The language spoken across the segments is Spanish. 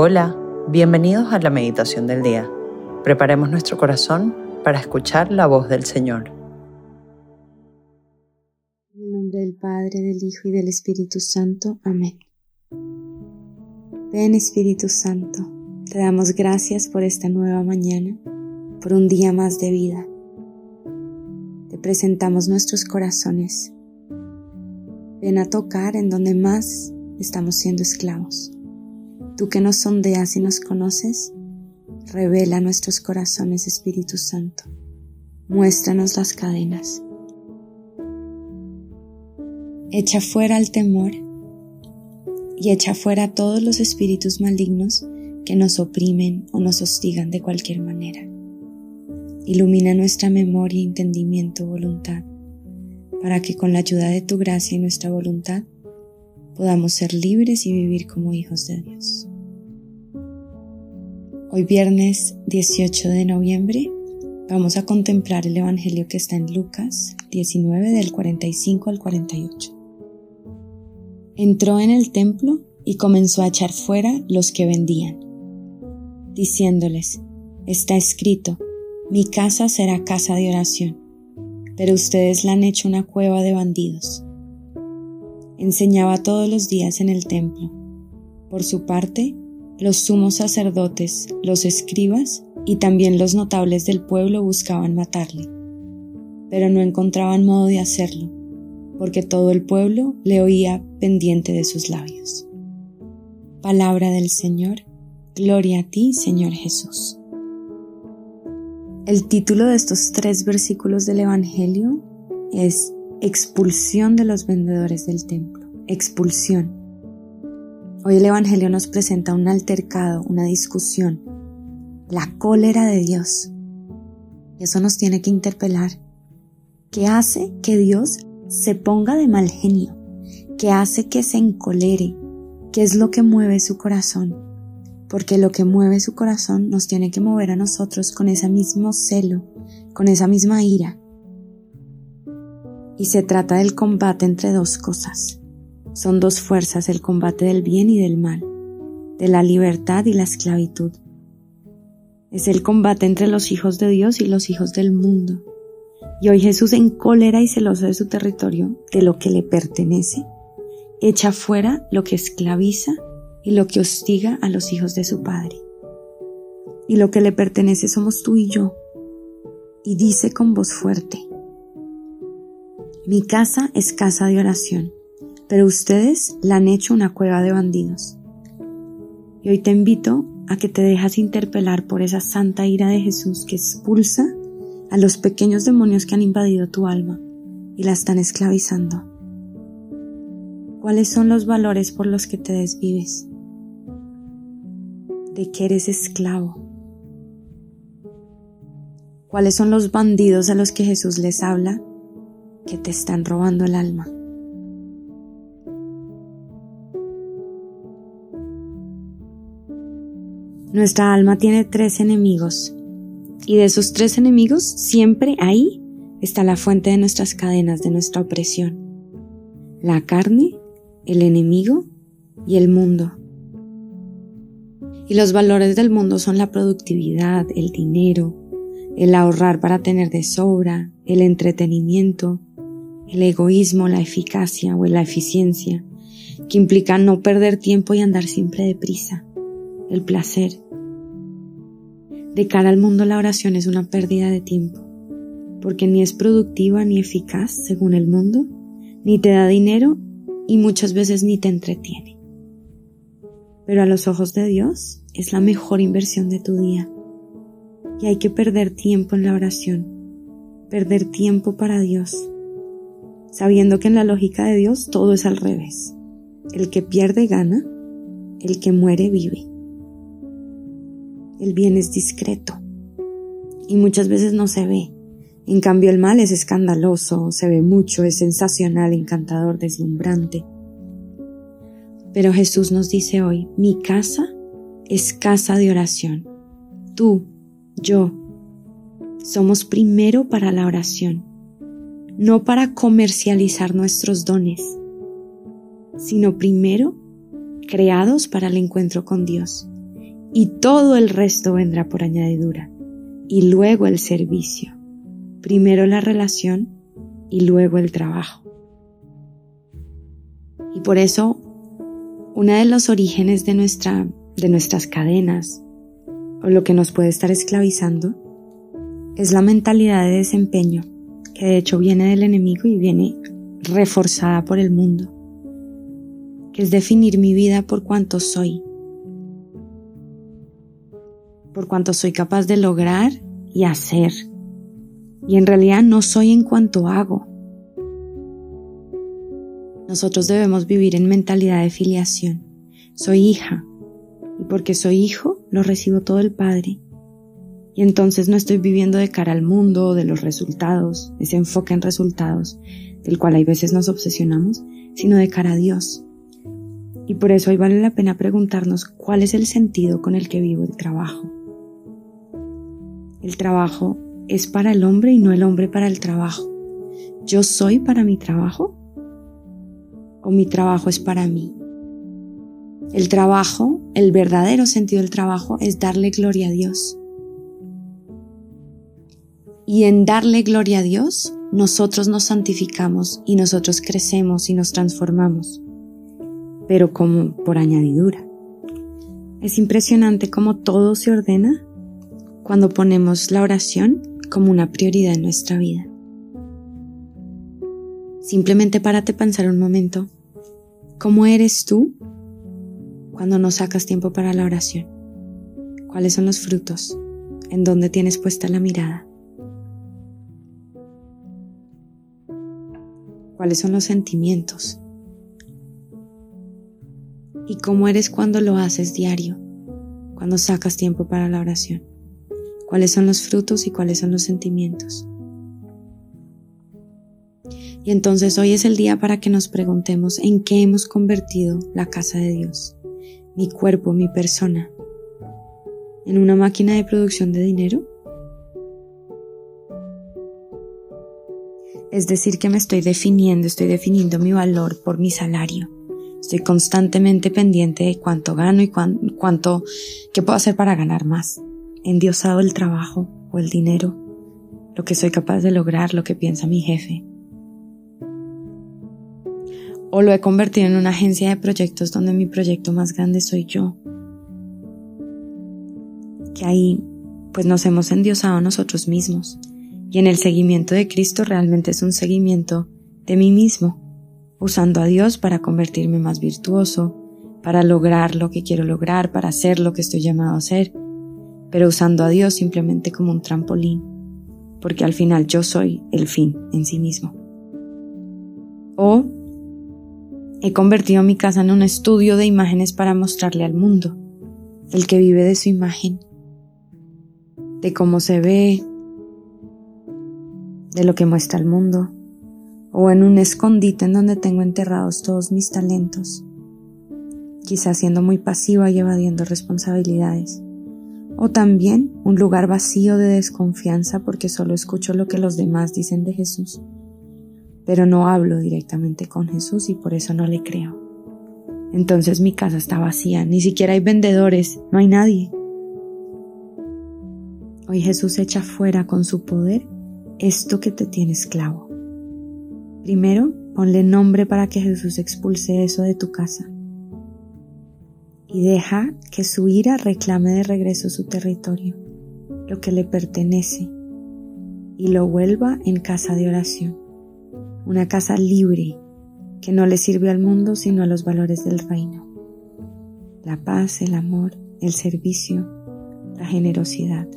Hola, bienvenidos a la meditación del día. Preparemos nuestro corazón para escuchar la voz del Señor. En el nombre del Padre, del Hijo y del Espíritu Santo. Amén. Ven Espíritu Santo, te damos gracias por esta nueva mañana, por un día más de vida. Te presentamos nuestros corazones. Ven a tocar en donde más estamos siendo esclavos Tú que nos sondeas y nos conoces, revela nuestros corazones, Espíritu Santo. Muéstranos las cadenas. Echa fuera el temor y echa fuera todos los espíritus malignos que nos oprimen o nos hostigan de cualquier manera. Ilumina nuestra memoria, entendimiento, voluntad, para que con la ayuda de tu gracia y nuestra voluntad podamos ser libres y vivir como hijos de Dios. Hoy viernes 18 de noviembre vamos a contemplar el Evangelio que está en Lucas 19 del 45 al 48. Entró en el templo y comenzó a echar fuera los que vendían, diciéndoles, está escrito, mi casa será casa de oración, pero ustedes la han hecho una cueva de bandidos enseñaba todos los días en el templo. Por su parte, los sumos sacerdotes, los escribas y también los notables del pueblo buscaban matarle, pero no encontraban modo de hacerlo, porque todo el pueblo le oía pendiente de sus labios. Palabra del Señor, gloria a ti, Señor Jesús. El título de estos tres versículos del Evangelio es expulsión de los vendedores del templo, expulsión. Hoy el Evangelio nos presenta un altercado, una discusión, la cólera de Dios. Y eso nos tiene que interpelar. ¿Qué hace que Dios se ponga de mal genio? ¿Qué hace que se encolere? ¿Qué es lo que mueve su corazón? Porque lo que mueve su corazón nos tiene que mover a nosotros con ese mismo celo, con esa misma ira, y se trata del combate entre dos cosas. Son dos fuerzas, el combate del bien y del mal, de la libertad y la esclavitud. Es el combate entre los hijos de Dios y los hijos del mundo. Y hoy Jesús en cólera y celoso de su territorio, de lo que le pertenece, echa fuera lo que esclaviza y lo que hostiga a los hijos de su Padre. Y lo que le pertenece somos tú y yo. Y dice con voz fuerte, mi casa es casa de oración, pero ustedes la han hecho una cueva de bandidos. Y hoy te invito a que te dejas interpelar por esa santa ira de Jesús que expulsa a los pequeños demonios que han invadido tu alma y la están esclavizando. ¿Cuáles son los valores por los que te desvives? ¿De que eres esclavo? ¿Cuáles son los bandidos a los que Jesús les habla que te están robando el alma. Nuestra alma tiene tres enemigos y de esos tres enemigos siempre ahí está la fuente de nuestras cadenas, de nuestra opresión. La carne, el enemigo y el mundo. Y los valores del mundo son la productividad, el dinero, el ahorrar para tener de sobra, el entretenimiento, el egoísmo, la eficacia o la eficiencia, que implica no perder tiempo y andar siempre deprisa, el placer. De cara al mundo la oración es una pérdida de tiempo, porque ni es productiva ni eficaz según el mundo, ni te da dinero y muchas veces ni te entretiene. Pero a los ojos de Dios es la mejor inversión de tu día. Y hay que perder tiempo en la oración, perder tiempo para Dios, sabiendo que en la lógica de Dios todo es al revés. El que pierde gana, el que muere vive. El bien es discreto y muchas veces no se ve. En cambio el mal es escandaloso, se ve mucho, es sensacional, encantador, deslumbrante. Pero Jesús nos dice hoy, mi casa es casa de oración. Tú, yo, somos primero para la oración no para comercializar nuestros dones, sino primero creados para el encuentro con Dios. y todo el resto vendrá por añadidura. Y luego el servicio. Primero la relación y luego el trabajo. Y por eso, uno de los orígenes de, nuestra, de nuestras cadenas, o lo que nos puede estar esclavizando, es la mentalidad de desempeño, que de hecho viene del enemigo y viene reforzada por el mundo, que es definir mi vida por cuanto soy, por cuanto soy capaz de lograr y hacer. Y en realidad no soy en cuanto hago. Nosotros debemos vivir en mentalidad de filiación. Soy hija. Y porque soy hijo, lo recibo todo el Padre. Y entonces no estoy viviendo de cara al mundo, de los resultados, ese enfoque en resultados, del cual hay veces nos obsesionamos, sino de cara a Dios. Y por eso hoy vale la pena preguntarnos cuál es el sentido con el que vivo el trabajo. El trabajo es para el hombre y no el hombre para el trabajo. ¿Yo soy para mi trabajo? ¿O mi trabajo es para mí? El trabajo, el verdadero sentido del trabajo es darle gloria a Dios. Y en darle gloria a Dios, nosotros nos santificamos y nosotros crecemos y nos transformamos, pero como por añadidura. Es impresionante cómo todo se ordena cuando ponemos la oración como una prioridad en nuestra vida. Simplemente párate a pensar un momento, ¿cómo eres tú cuando no sacas tiempo para la oración? ¿Cuáles son los frutos? ¿En dónde tienes puesta la mirada? ¿Cuáles son los sentimientos? ¿Y cómo eres cuando lo haces diario? Cuando sacas tiempo para la oración cuáles son los frutos y cuáles son los sentimientos. Y entonces hoy es el día para que nos preguntemos en qué hemos convertido la casa de Dios, mi cuerpo, mi persona, en una máquina de producción de dinero. Es decir, que me estoy definiendo, estoy definiendo mi valor por mi salario. Estoy constantemente pendiente de cuánto gano y cuánto, qué puedo hacer para ganar más endiosado el trabajo o el dinero, lo que soy capaz de lograr, lo que piensa mi jefe. O lo he convertido en una agencia de proyectos donde mi proyecto más grande soy yo. Que ahí pues nos hemos endiosado nosotros mismos. Y en el seguimiento de Cristo realmente es un seguimiento de mí mismo, usando a Dios para convertirme más virtuoso, para lograr lo que quiero lograr, para hacer lo que estoy llamado a hacer pero usando a Dios simplemente como un trampolín, porque al final yo soy el fin en sí mismo. O he convertido mi casa en un estudio de imágenes para mostrarle al mundo, el que vive de su imagen, de cómo se ve, de lo que muestra el mundo, o en un escondite en donde tengo enterrados todos mis talentos, quizás siendo muy pasiva y evadiendo responsabilidades o también un lugar vacío de desconfianza porque solo escucho lo que los demás dicen de Jesús, pero no hablo directamente con Jesús y por eso no le creo. Entonces mi casa está vacía, ni siquiera hay vendedores, no hay nadie. Hoy Jesús echa fuera con su poder esto que te tiene esclavo. Primero, ponle nombre para que Jesús expulse eso de tu casa y deja que su ira reclame de regreso su territorio, lo que le pertenece, y lo vuelva en casa de oración, una casa libre que no le sirve al mundo sino a los valores del reino, la paz, el amor, el servicio, la generosidad.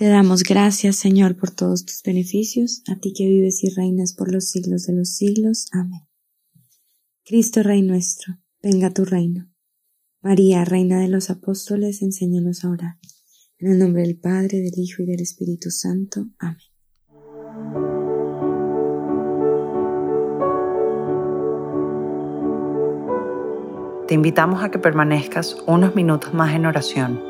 Te damos gracias, Señor, por todos tus beneficios, a ti que vives y reinas por los siglos de los siglos. Amén. Cristo Rey nuestro, venga tu reino. María, Reina de los Apóstoles, enséñanos a orar. En el nombre del Padre, del Hijo y del Espíritu Santo. Amén. Te invitamos a que permanezcas unos minutos más en oración